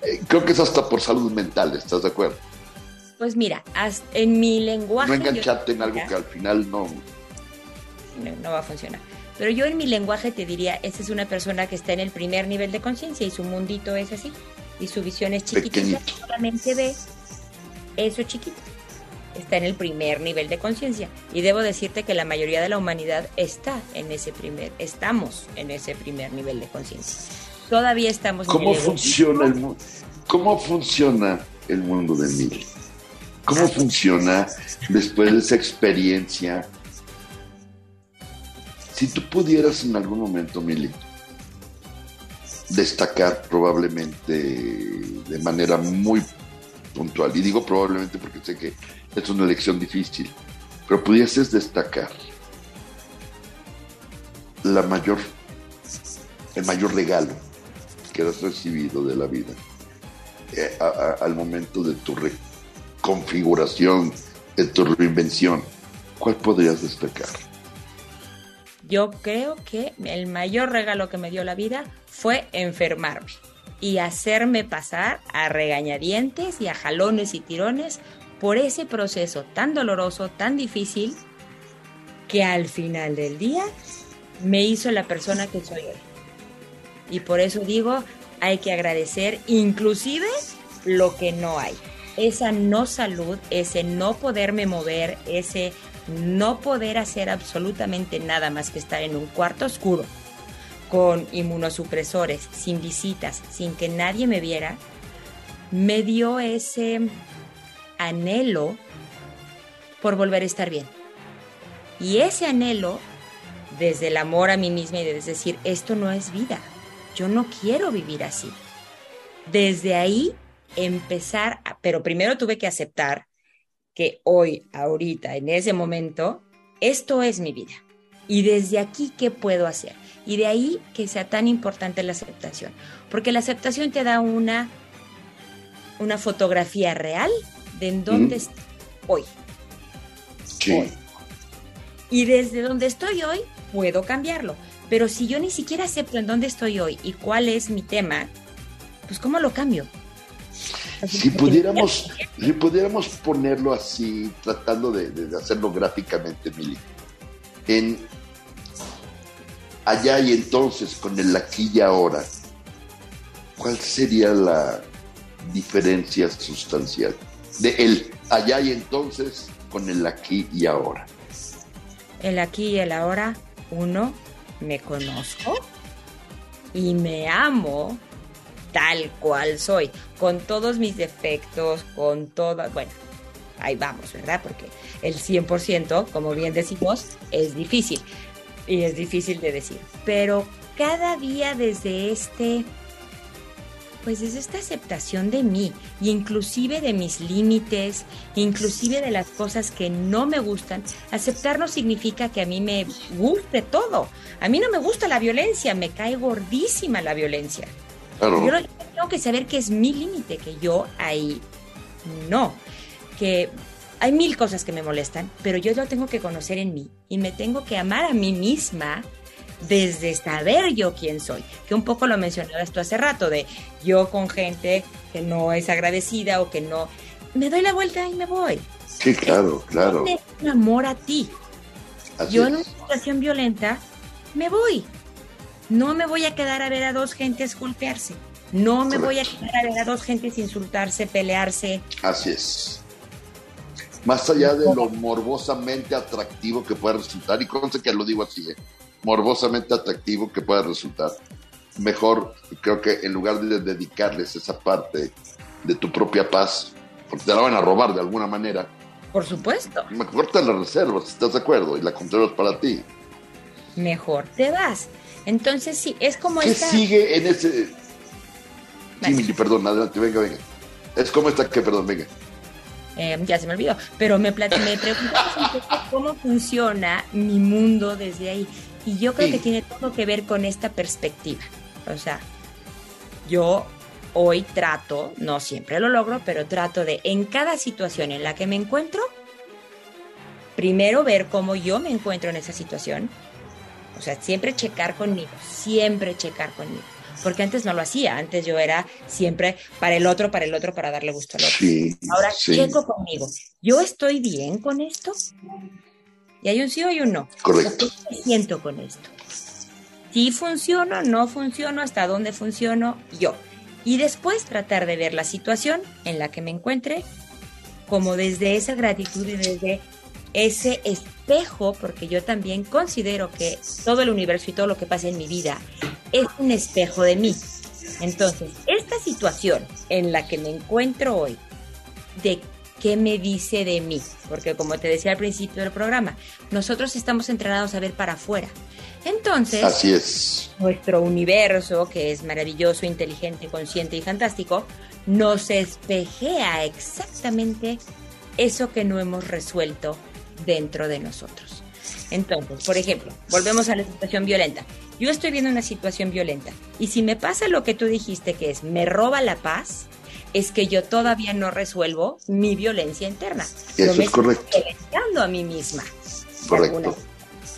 Eh, creo que es hasta por salud mental, ¿estás de acuerdo? Pues mira, en mi lenguaje. No engancharte en algo que al final no... no, no va a funcionar. Pero yo en mi lenguaje te diría, esta es una persona que está en el primer nivel de conciencia y su mundito es así. Y su visión es chiquitita, solamente ve eso chiquito. Está en el primer nivel de conciencia. Y debo decirte que la mayoría de la humanidad está en ese primer, estamos en ese primer nivel de conciencia. Todavía estamos en ¿Cómo el funciona el mundo? ¿Cómo funciona el mundo de Mil? ¿Cómo funciona después de esa experiencia? Si tú pudieras en algún momento, Mili, destacar probablemente de manera muy puntual, y digo probablemente porque sé que es una elección difícil, pero pudieses destacar la mayor, el mayor regalo que has recibido de la vida eh, al momento de tu reconfiguración, de tu reinvención, ¿cuál podrías destacar? Yo creo que el mayor regalo que me dio la vida fue enfermarme y hacerme pasar a regañadientes y a jalones y tirones por ese proceso tan doloroso, tan difícil, que al final del día me hizo la persona que soy hoy. Y por eso digo, hay que agradecer inclusive lo que no hay. Esa no salud, ese no poderme mover, ese no poder hacer absolutamente nada más que estar en un cuarto oscuro con inmunosupresores, sin visitas, sin que nadie me viera, me dio ese anhelo por volver a estar bien. Y ese anhelo, desde el amor a mí misma y desde decir, esto no es vida, yo no quiero vivir así. Desde ahí empezar, a- pero primero tuve que aceptar que hoy, ahorita, en ese momento, esto es mi vida. Y desde aquí, ¿qué puedo hacer? Y de ahí que sea tan importante la aceptación. Porque la aceptación te da una, una fotografía real de en dónde estoy hoy. Y desde donde estoy hoy, puedo cambiarlo. Pero si yo ni siquiera acepto en dónde estoy hoy y cuál es mi tema, pues ¿cómo lo cambio? Si pudiéramos, si pudiéramos ponerlo así, tratando de, hacerlo gráficamente, Mili, en allá y entonces, con el aquí y ahora, ¿cuál sería la diferencia sustancial de el allá y entonces con el aquí y ahora? El aquí y el ahora, uno, me conozco y me amo tal cual soy, con todos mis defectos, con todas, bueno, ahí vamos, ¿verdad? Porque el 100%, como bien decimos, es difícil y es difícil de decir, pero cada día desde este pues desde esta aceptación de mí, y inclusive de mis límites, inclusive de las cosas que no me gustan. Aceptar no significa que a mí me guste todo. A mí no me gusta la violencia, me cae gordísima la violencia. Yo tengo que saber que es mi límite, que yo ahí no. Que hay mil cosas que me molestan, pero yo lo tengo que conocer en mí y me tengo que amar a mí misma desde saber yo quién soy, que un poco lo mencionabas tú hace rato, de yo con gente que no es agradecida o que no, me doy la vuelta y me voy. Sí, claro, claro. Un amor a ti. yo en una situación violenta me voy. No me voy a quedar a ver a dos gentes golpearse. No me voy a quedar a ver a dos gentes insultarse, pelearse. Así es. Más allá de lo morbosamente atractivo que puede resultar, y conste que lo digo así, ¿eh? morbosamente atractivo que pueda resultar. Mejor, creo que en lugar de dedicarles esa parte de tu propia paz, porque te la van a robar de alguna manera. Por supuesto. Mejor te la reservas, ¿estás de acuerdo? Y la conservas para ti. Mejor te vas. Entonces, sí, es como ¿Qué sigue en ese...? Sí, perdón, adelante, venga, venga. Es como esta que, perdón, venga. Eh, ya se me olvidó, pero me, me cómo funciona mi mundo desde ahí. Y yo creo que tiene todo que ver con esta perspectiva. O sea, yo hoy trato, no siempre lo logro, pero trato de en cada situación en la que me encuentro, primero ver cómo yo me encuentro en esa situación. O sea, siempre checar conmigo, siempre checar conmigo. Porque antes no lo hacía, antes yo era siempre para el otro, para el otro, para darle gusto al otro. Ahora checo conmigo. ¿Yo estoy bien con esto? Y hay un sí o hay un no. Correcto. ¿Qué siento con esto? Si funciono, no funciono, hasta dónde funciono yo. Y después tratar de ver la situación en la que me encuentre como desde esa gratitud y desde ese espejo, porque yo también considero que todo el universo y todo lo que pasa en mi vida es un espejo de mí. Entonces, esta situación en la que me encuentro hoy, de qué me dice de mí, porque como te decía al principio del programa, nosotros estamos entrenados a ver para afuera. Entonces, así es. Nuestro universo, que es maravilloso, inteligente, consciente y fantástico, nos espejea exactamente eso que no hemos resuelto dentro de nosotros. Entonces, por ejemplo, volvemos a la situación violenta. Yo estoy viendo una situación violenta y si me pasa lo que tú dijiste que es me roba la paz, es que yo todavía no resuelvo mi violencia interna. Eso es correcto. Estoy a mí misma. Correcto.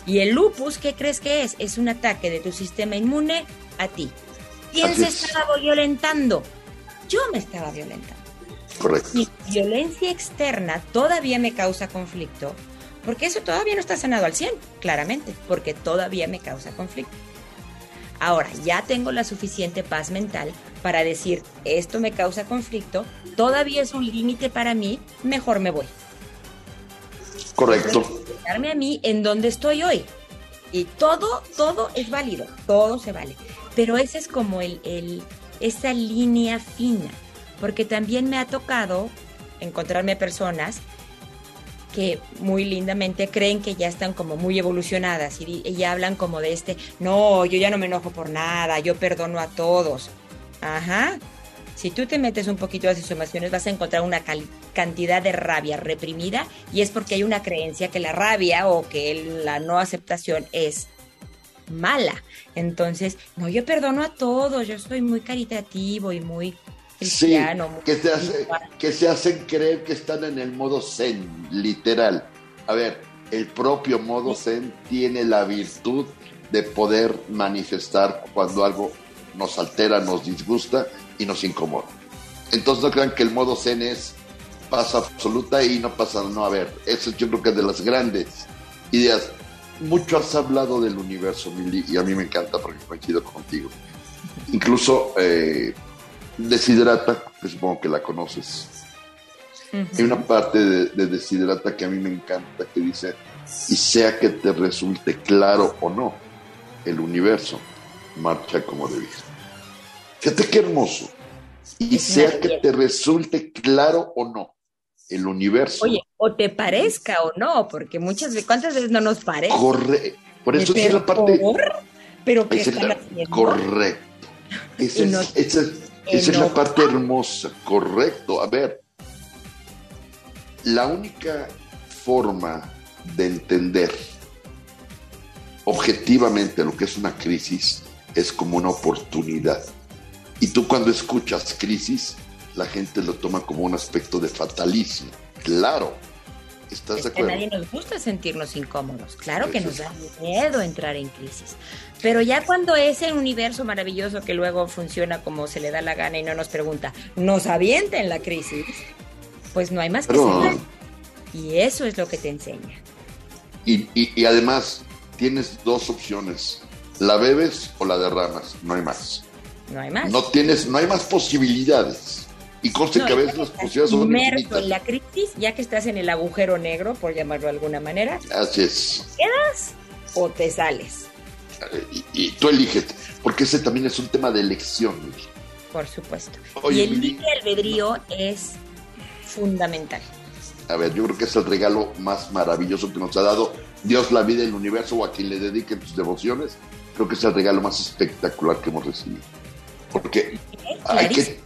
Y el lupus, ¿qué crees que es? Es un ataque de tu sistema inmune a ti. ¿Quién se estaba violentando? Yo me estaba violentando. Correcto. Mi violencia externa todavía me causa conflicto, porque eso todavía no está sanado al 100, claramente, porque todavía me causa conflicto. Ahora, ya tengo la suficiente paz mental para decir, esto me causa conflicto, todavía es un límite para mí, mejor me voy. Correcto. Darme a mí en donde estoy hoy. Y todo, todo es válido, todo se vale. Pero ese es como el, el, esa línea fina, porque también me ha tocado encontrarme personas que muy lindamente creen que ya están como muy evolucionadas y, ya hablan como de este, no, yo ya no me enojo por nada, yo perdono a todos. Ajá. Si tú te metes un poquito a las emociones vas a encontrar una cantidad de rabia reprimida y es porque hay una creencia que la rabia o que la no aceptación es mala. Entonces, no, yo perdono a todos, yo soy muy caritativo y muy... cristiano. que, se hace, que se hacen creer que están en el modo zen, literal. A ver, el propio modo zen tiene la virtud de poder manifestar cuando algo nos altera, nos disgusta y nos incomoda. Entonces no crean que el modo zen es paz absoluta y no pasa, no, a ver, eso yo creo que es de las grandes ideas. Mucho has hablado del universo, Mili, y a mí me encanta porque coincido contigo. Incluso eh, Desiderata, que supongo que la conoces. Hay una parte de, de Desiderata que a mí me encanta, que dice, y sea que te resulte claro o no, el universo marcha como debía. Fíjate qué hermoso. Y sea que te resulte claro o no, el universo. Oye, o te parezca o no, porque muchas veces, ¿cuántas veces no nos parece? Corre, por eso es la parte. Pero que Correcto. Esa, es, esa es la parte hermosa, correcto. A ver, la única forma de entender objetivamente lo que es una crisis es como una oportunidad. Y tú cuando escuchas crisis, la gente lo toma como un aspecto de fatalismo. Claro, ¿estás de acuerdo? A nadie nos gusta sentirnos incómodos. Claro que nos da miedo entrar en crisis. Pero ya cuando ese universo maravilloso que luego funciona como se le da la gana y no nos pregunta, nos avienta en la crisis, pues no hay más que hacer. Y eso es lo que te enseña. Y, además, tienes dos opciones. La bebes o la derramas, no hay más. No hay más. No tienes, no hay más posibilidades. Y conste que a veces las posibilidades son infinitas. en la crisis, ya que estás en el agujero negro, por llamarlo de alguna manera. Así es. ¿Quedas o te sales? Y, tú eliges, porque ese también es un tema de elección. Por supuesto. y el libre albedrío es fundamental a ver, yo creo que es el regalo más maravilloso que nos ha dado Dios, la vida, el universo o a quien le dediquen tus devociones. Creo que es el regalo más espectacular que hemos recibido. Porque hay que,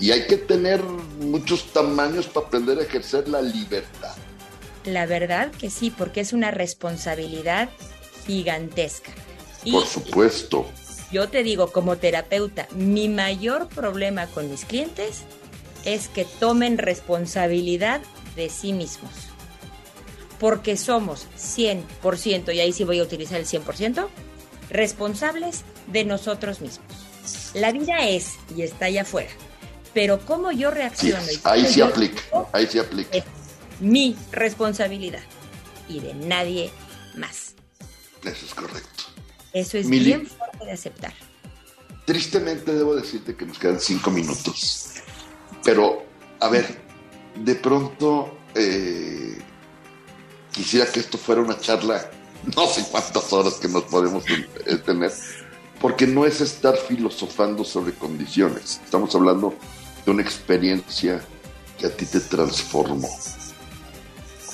y hay que tener muchos tamaños para aprender a ejercer la libertad. La verdad que sí, porque es una responsabilidad gigantesca. Por supuesto. Yo te digo, como terapeuta, mi mayor problema con mis clientes es que tomen responsabilidad de sí mismos. Porque somos 100%, y ahí sí voy a utilizar el 100%, responsables de nosotros mismos. La vida es y está allá afuera. Pero cómo yo reacciono. ahí se aplica, ahí se aplica. Es mi responsabilidad y de nadie más. Eso es correcto. Eso es bien fuerte de aceptar. Tristemente debo decirte que nos quedan cinco minutos. Pero, a ver, de pronto eh, quisiera que esto fuera una charla, no sé cuántas horas que nos podemos tener, porque no es estar filosofando sobre condiciones, estamos hablando de una experiencia que a ti te transformó.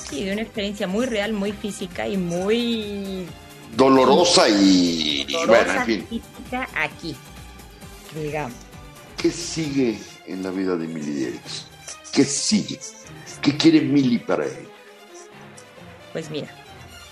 Sí, de una experiencia muy real, muy física y muy... Dolorosa y, bueno, en fin. Física aquí, digamos. ¿Qué sigue en la vida de Emily ¿Qué sigue? ¿Qué quiere Mili para él? Pues mira,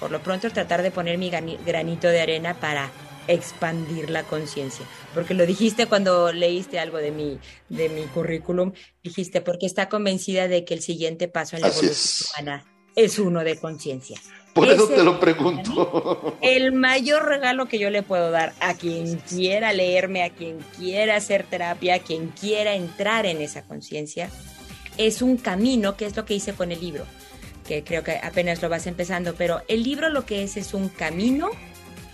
por lo pronto tratar de poner mi granito de arena para expandir la conciencia. Porque lo dijiste cuando leíste algo de mi, de mi currículum, dijiste, porque está convencida de que el siguiente paso en la evolución humana es uno de conciencia. Por eso te lo pregunto. El mayor regalo que yo le puedo dar a quien quiera leerme, a quien quiera hacer terapia, a quien quiera entrar en esa conciencia, es un camino, que es lo que hice con el libro, que creo que apenas lo vas empezando, pero el libro lo que es es un camino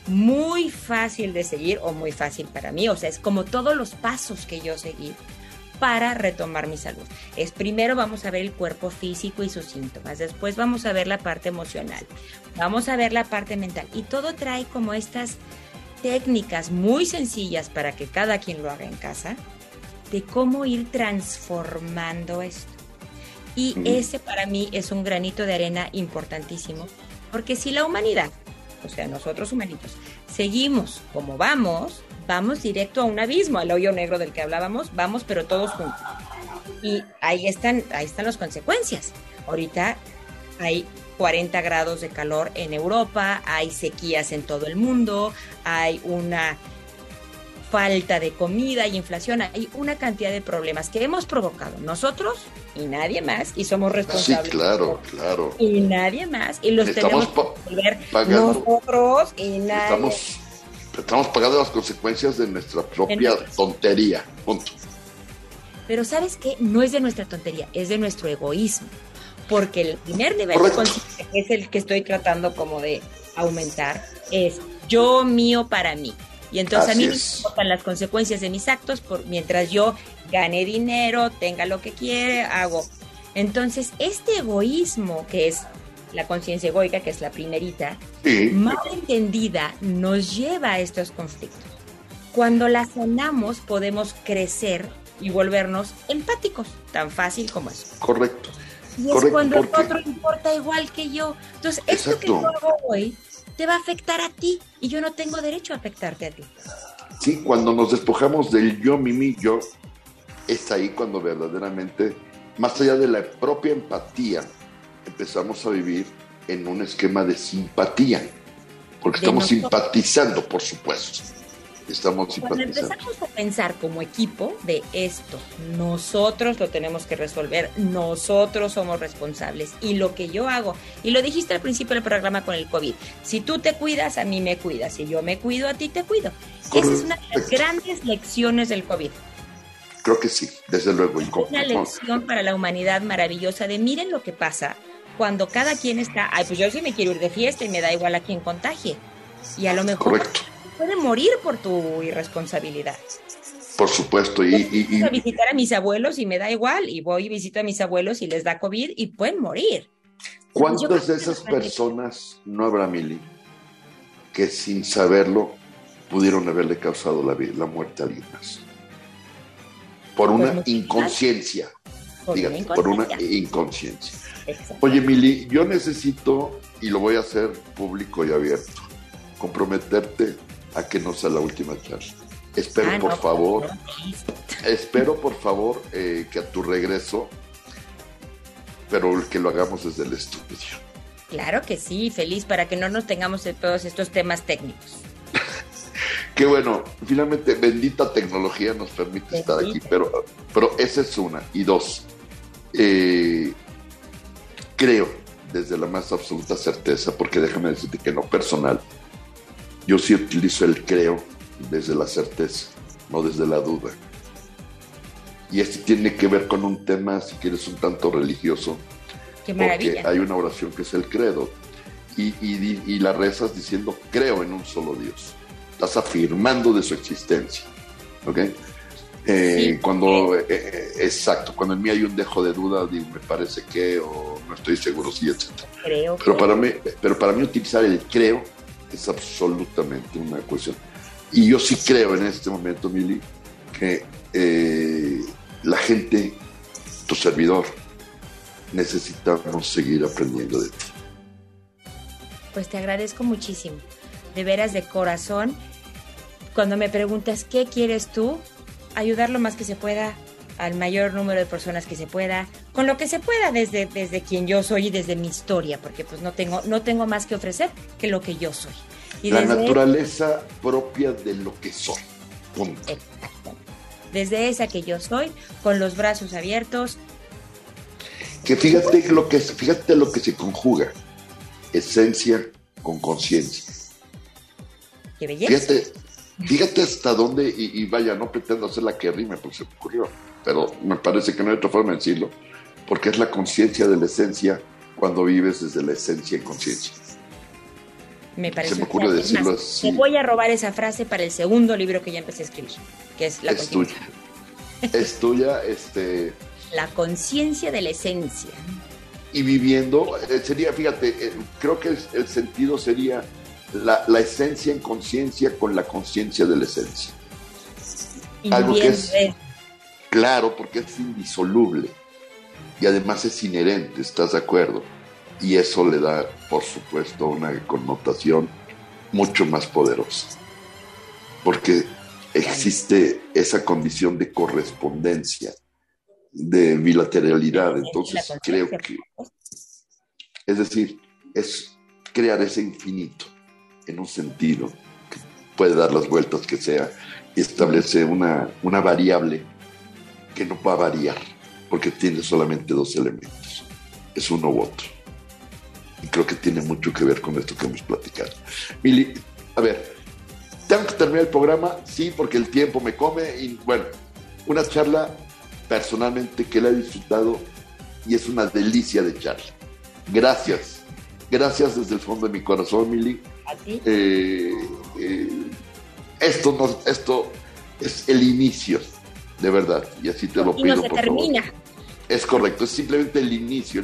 muy fácil de seguir o muy fácil para mí, o sea, es como todos los pasos que yo seguí para retomar mi salud. Es primero vamos a ver el cuerpo físico y sus síntomas, después vamos a ver la parte emocional, vamos a ver la parte mental. Y todo trae como estas técnicas muy sencillas para que cada quien lo haga en casa de cómo ir transformando esto. Y ese para mí es un granito de arena importantísimo, porque si la humanidad, o sea, nosotros humanitos, seguimos como vamos, vamos directo a un abismo, al hoyo negro del que hablábamos, vamos pero todos juntos. Y ahí están, ahí están las consecuencias. Ahorita hay 40 grados de calor en Europa, hay sequías en todo el mundo, hay una falta de comida y inflación, hay una cantidad de problemas que hemos provocado nosotros y nadie más, y somos responsables. Sí, claro, claro. Y nadie más, y los tenemos que resolver nosotros y nadie. Estamos, estamos pagando las consecuencias de nuestra propia tontería, punto. Pero ¿sabes qué? No es de nuestra tontería, es de nuestro egoísmo. Porque el primer nivel de conciencia, que es el que estoy tratando como de aumentar, es yo mío para mí. Y entonces a mí me importan las consecuencias de mis actos por, mientras yo gane dinero, tenga lo que quiere, hago. Entonces, este egoísmo que es la conciencia egoica, que es la primerita, mal entendida, nos lleva a estos conflictos. Cuando la sanamos, podemos crecer y volvernos empáticos, tan fácil como eso. Correcto. Y es cuando el otro importa igual que yo. Entonces, esto que yo hago hoy te va a afectar a ti y yo no tengo derecho a afectarte a ti. Sí, cuando nos despojamos del yo, mi, yo, es ahí cuando verdaderamente, más allá de la propia empatía, empezamos a vivir en un esquema de simpatía, porque estamos simpatizando, por supuesto. Estamos Cuando empezamos a pensar como equipo de esto, nosotros lo tenemos que resolver, nosotros somos responsables y lo que yo hago, y lo dijiste al principio del programa con el COVID, si tú te cuidas, a mí me cuidas, si yo me cuido, a ti te cuido. Esa es una de las grandes lecciones del COVID. Creo que sí, desde luego. Es una lección para la humanidad maravillosa de miren lo que pasa cuando cada quien está, ay, pues yo sí me quiero ir de fiesta y me da igual a quien contagie. Y a lo mejor... Correcto puede morir por tu irresponsabilidad. Por supuesto. Y, y, a visitar a mis abuelos y me da igual. Y voy y visito a mis abuelos y les da COVID y pueden morir. ¿Cuántas de esas personas no habrá, Mili, que sin saberlo pudieron haberle causado la, la muerte a alguien más? Por pues una inconsciencia. Por, una inconsciencia. Oye, Mili, yo necesito, y lo voy a hacer público y abierto, comprometerte a que no sea la última charla. Espero ah, por favor, espero por favor eh, que a tu regreso, pero que lo hagamos desde el estudio. Claro que sí, feliz para que no nos tengamos de todos estos temas técnicos. Qué bueno, finalmente bendita tecnología nos permite estar aquí, pero, pero esa es una. Y dos, eh, creo desde la más absoluta certeza, porque déjame decirte que no personal, yo sí utilizo el creo desde la certeza, no desde la duda. Y esto tiene que ver con un tema, si quieres, un tanto religioso. Qué maravilla. Porque hay una oración que es el credo. Y, la rezas diciendo, creo en un solo Dios. Estás afirmando de su existencia. ¿Ok? Eh, cuando, eh, eh, exacto, cuando en mí hay un dejo de duda, digo, me parece que, o no estoy seguro, sí, etc. Creo. Pero, Para mí, pero para mí utilizar el creo es absolutamente una cuestión. Y yo sí creo en este momento, Mili, que eh, la gente, tu servidor, necesitamos seguir aprendiendo de ti. Pues te agradezco muchísimo, de veras de corazón. Cuando me preguntas qué quieres tú, ayudar lo más que se pueda al mayor número de personas que se pueda, con lo que se pueda desde, desde quien yo soy y desde mi historia, porque pues no tengo, no tengo más que ofrecer que lo que yo soy. Y la naturaleza propia de lo que soy. Punto. Desde esa que yo soy, con los brazos abiertos. Que fíjate lo que fíjate lo que se conjuga. Esencia con conciencia. Qué belleza. Fíjate, fíjate hasta dónde, y, vaya, no pretendo hacer la que rime, porque se me ocurrió pero me parece que no hay otra forma de decirlo, porque es la conciencia de la esencia cuando vives desde la esencia en conciencia. Me parece. Se me ocurre decirlo así. Voy a robar esa frase para el segundo libro que ya empecé a escribir, que es la Es tuya. es tuya, este. La conciencia de la esencia. Y viviendo, eh, sería, fíjate, eh, creo que el sentido sería la, la esencia en conciencia con la conciencia de la esencia. Algo que es, Claro, porque es indisoluble y además es inherente, ¿estás de acuerdo? Y eso le da, por supuesto, una connotación mucho más poderosa, porque existe esa condición de correspondencia, de bilateralidad, entonces creo que, es decir, es crear ese infinito en un sentido que puede dar las vueltas que sea establece una, una variable que no va a variar, porque tiene solamente dos elementos, es uno u otro. Y creo que tiene mucho que ver con esto que hemos platicado. Mili, a ver, tengo que terminar el programa, sí, porque el tiempo me come y bueno, una charla personalmente que la he disfrutado y es una delicia de charla. Gracias, gracias desde el fondo de mi corazón, Mili. Eh, eh, esto, no, esto es el inicio, de verdad, y así te lo pido. No se termina. Es correcto, es simplemente el inicio,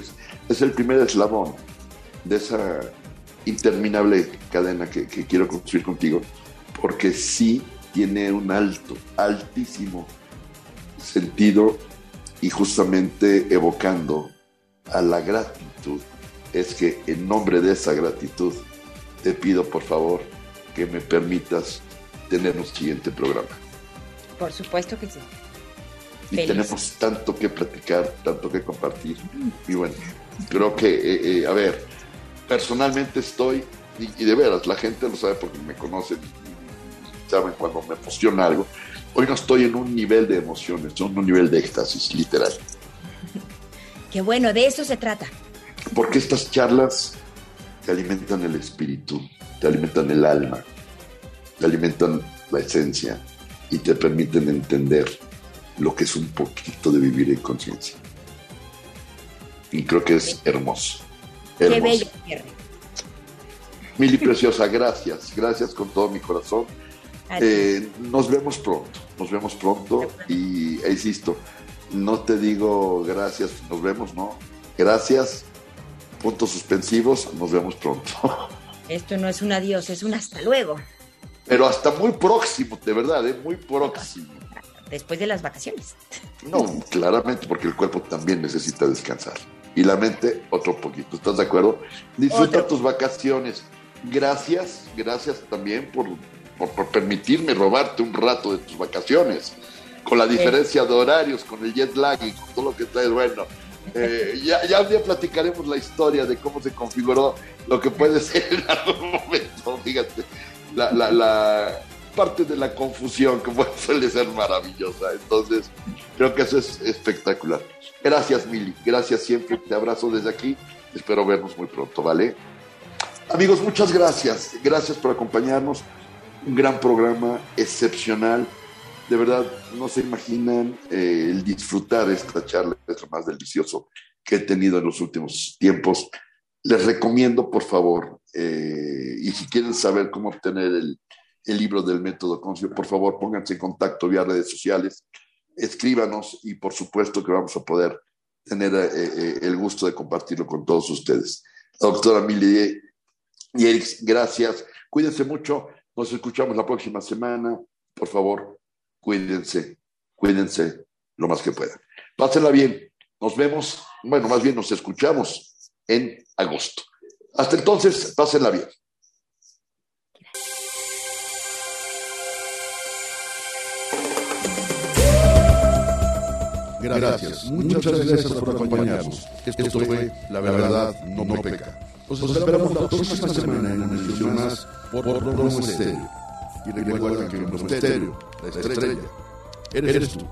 es, el primer eslabón de esa interminable cadena que, que quiero construir contigo, porque sí tiene un alto, altísimo sentido y justamente evocando a la gratitud, es que en nombre de esa gratitud te pido por favor que me permitas tener un siguiente programa. Por supuesto que sí. Y tenemos tanto que platicar, tanto que compartir. Y bueno, creo que, eh, eh, a ver, personalmente estoy, y, de veras, la gente lo sabe porque me conocen y saben cuando me emociona algo. Hoy no estoy en un nivel de emociones, estoy en un nivel de éxtasis, literal. Qué bueno, de eso se trata. Porque estas charlas te alimentan el espíritu, te alimentan el alma, te alimentan la esencia y te permiten entender lo que es un poquito de vivir en conciencia. Y creo que es hermoso. Qué bello Mili Preciosa, gracias, gracias con todo mi corazón. Eh, nos vemos pronto, nos vemos pronto y e insisto, no te digo gracias, nos vemos, no. Gracias, puntos suspensivos, nos vemos pronto. Esto no es un adiós, es un hasta luego. Pero hasta muy próximo, de verdad, ¿eh? muy próximo. Después de las vacaciones. No, claramente, porque el cuerpo también necesita descansar. Y la mente, otro poquito. ¿Estás de acuerdo? Disfruta tus vacaciones. Gracias, gracias también por, por, permitirme robarte un rato de tus vacaciones. Con la diferencia de horarios, con el jet lag y con todo lo que traes. Bueno, eh, ya, ya un día platicaremos la historia de cómo se configuró lo que puede ser en algún momento. Fíjate, la, la, la parte de la confusión, como suele ser maravillosa. Entonces, creo que eso es espectacular. Gracias, Mili. Gracias siempre. Te abrazo desde aquí. Espero vernos muy pronto, ¿vale? Amigos, muchas gracias. Gracias por acompañarnos. Un gran programa, excepcional. De verdad, no se imaginan eh, el disfrutar esta charla, es lo más delicioso que he tenido en los últimos tiempos. Les recomiendo, por favor, eh, y si quieren saber cómo obtener el, libro del método Concio, por favor pónganse en contacto vía redes sociales, escríbanos y por supuesto que vamos a poder tener eh, eh, el gusto de compartirlo con todos ustedes. doctora Mili y Eric, gracias. Cuídense mucho. Nos escuchamos la próxima semana. Por favor, cuídense, cuídense lo más que puedan. Pásenla bien. Nos vemos, bueno, más bien nos escuchamos en agosto. Hasta entonces, pásenla bien. Gracias, muchas gracias por acompañarnos. Esto fue La Verdad No, no Peca. Nos esperamos la próxima semana en una edición más por Promo Estéreo. Y recuerda que Promo Estéreo, la estrella, eres tú.